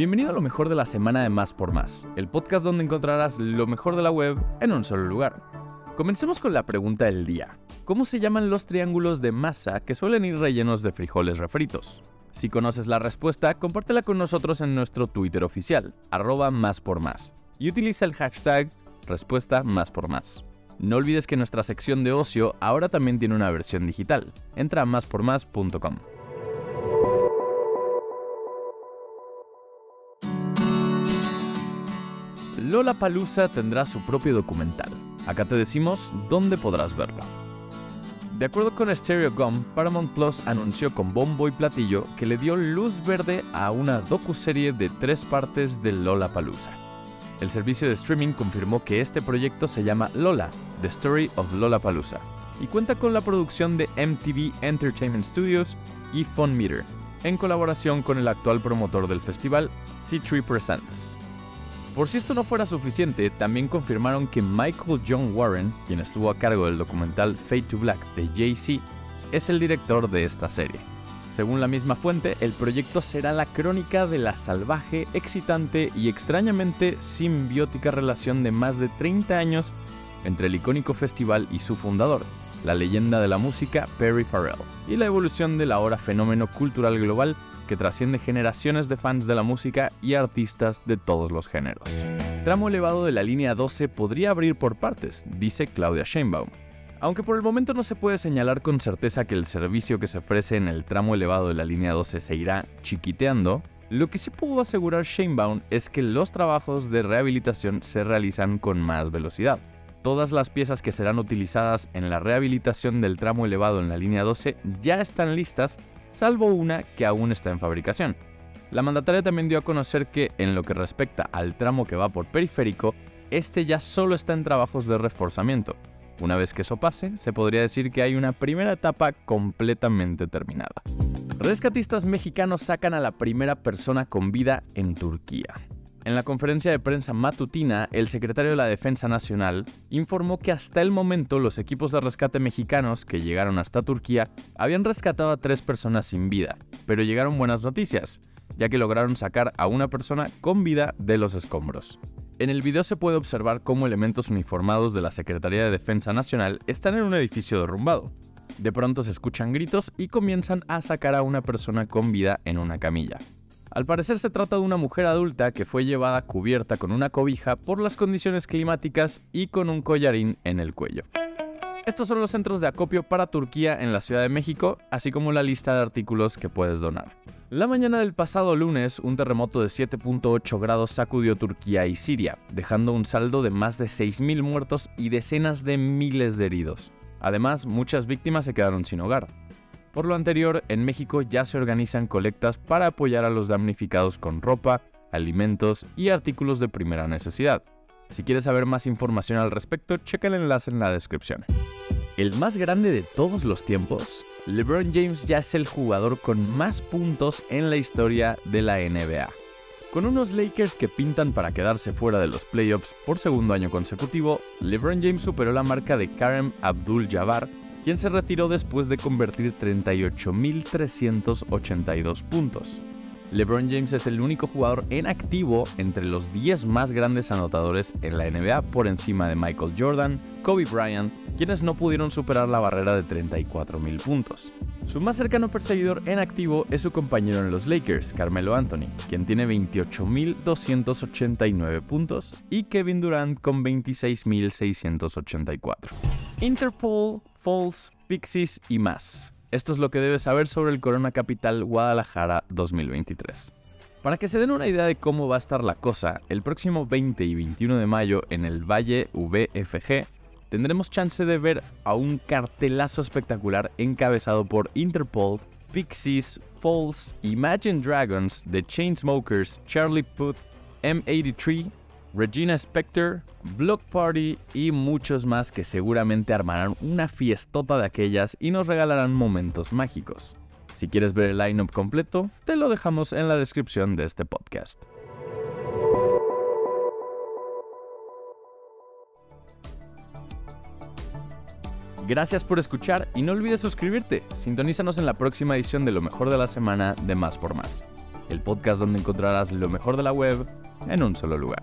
Bienvenido a lo mejor de la semana de Más por Más, el podcast donde encontrarás lo mejor de la web en un solo lugar. Comencemos con la pregunta del día. ¿Cómo se llaman los triángulos de masa que suelen ir rellenos de frijoles refritos? Si conoces la respuesta, compártela con nosotros en nuestro Twitter oficial, arroba más por más, y utiliza el hashtag respuesta más por más. No olvides que nuestra sección de ocio ahora también tiene una versión digital. Entra a máspormás.com. Lola Palusa tendrá su propio documental. Acá te decimos dónde podrás verlo. De acuerdo con Stereo Gum, Paramount Plus anunció con bombo y platillo que le dio luz verde a una docuserie de tres partes de Lola Palusa. El servicio de streaming confirmó que este proyecto se llama Lola, The Story of Lola Palusa, y cuenta con la producción de MTV Entertainment Studios y Fun Meter, en colaboración con el actual promotor del festival, C3 Presents. Por si esto no fuera suficiente, también confirmaron que Michael John Warren, quien estuvo a cargo del documental Fade to Black de Jay-Z, es el director de esta serie. Según la misma fuente, el proyecto será la crónica de la salvaje, excitante y extrañamente simbiótica relación de más de 30 años entre el icónico festival y su fundador, la leyenda de la música Perry Farrell, y la evolución del ahora fenómeno cultural global que trasciende generaciones de fans de la música y artistas de todos los géneros. Tramo elevado de la línea 12 podría abrir por partes, dice Claudia Sheinbaum. Aunque por el momento no se puede señalar con certeza que el servicio que se ofrece en el tramo elevado de la línea 12 se irá chiquiteando, lo que sí pudo asegurar Sheinbaum es que los trabajos de rehabilitación se realizan con más velocidad. Todas las piezas que serán utilizadas en la rehabilitación del tramo elevado en la línea 12 ya están listas salvo una que aún está en fabricación. La mandataria también dio a conocer que, en lo que respecta al tramo que va por periférico, este ya solo está en trabajos de reforzamiento. Una vez que eso pase, se podría decir que hay una primera etapa completamente terminada. Rescatistas mexicanos sacan a la primera persona con vida en Turquía. En la conferencia de prensa matutina, el secretario de la Defensa Nacional informó que hasta el momento los equipos de rescate mexicanos que llegaron hasta Turquía habían rescatado a tres personas sin vida, pero llegaron buenas noticias, ya que lograron sacar a una persona con vida de los escombros. En el video se puede observar cómo elementos uniformados de la Secretaría de Defensa Nacional están en un edificio derrumbado. De pronto se escuchan gritos y comienzan a sacar a una persona con vida en una camilla. Al parecer se trata de una mujer adulta que fue llevada cubierta con una cobija por las condiciones climáticas y con un collarín en el cuello. Estos son los centros de acopio para Turquía en la Ciudad de México, así como la lista de artículos que puedes donar. La mañana del pasado lunes, un terremoto de 7.8 grados sacudió Turquía y Siria, dejando un saldo de más de 6.000 muertos y decenas de miles de heridos. Además, muchas víctimas se quedaron sin hogar. Por lo anterior, en México ya se organizan colectas para apoyar a los damnificados con ropa, alimentos y artículos de primera necesidad. Si quieres saber más información al respecto, checa el enlace en la descripción. El más grande de todos los tiempos, LeBron James ya es el jugador con más puntos en la historia de la NBA. Con unos Lakers que pintan para quedarse fuera de los playoffs por segundo año consecutivo, LeBron James superó la marca de Kareem Abdul-Jabbar quien se retiró después de convertir 38.382 puntos. LeBron James es el único jugador en activo entre los 10 más grandes anotadores en la NBA por encima de Michael Jordan, Kobe Bryant, quienes no pudieron superar la barrera de 34.000 puntos. Su más cercano perseguidor en activo es su compañero en los Lakers, Carmelo Anthony, quien tiene 28.289 puntos, y Kevin Durant con 26.684. Interpol Falls, Pixies y más. Esto es lo que debes saber sobre el Corona Capital Guadalajara 2023. Para que se den una idea de cómo va a estar la cosa, el próximo 20 y 21 de mayo en el Valle VFG tendremos chance de ver a un cartelazo espectacular encabezado por Interpol, Pixies, Falls, Imagine Dragons, The Chainsmokers, Charlie Puth, M83, Regina Spector, Block Party y muchos más que seguramente armarán una fiestota de aquellas y nos regalarán momentos mágicos. Si quieres ver el lineup completo, te lo dejamos en la descripción de este podcast. Gracias por escuchar y no olvides suscribirte. Sintonízanos en la próxima edición de Lo mejor de la semana de Más por Más. el podcast donde encontrarás lo mejor de la web en un solo lugar.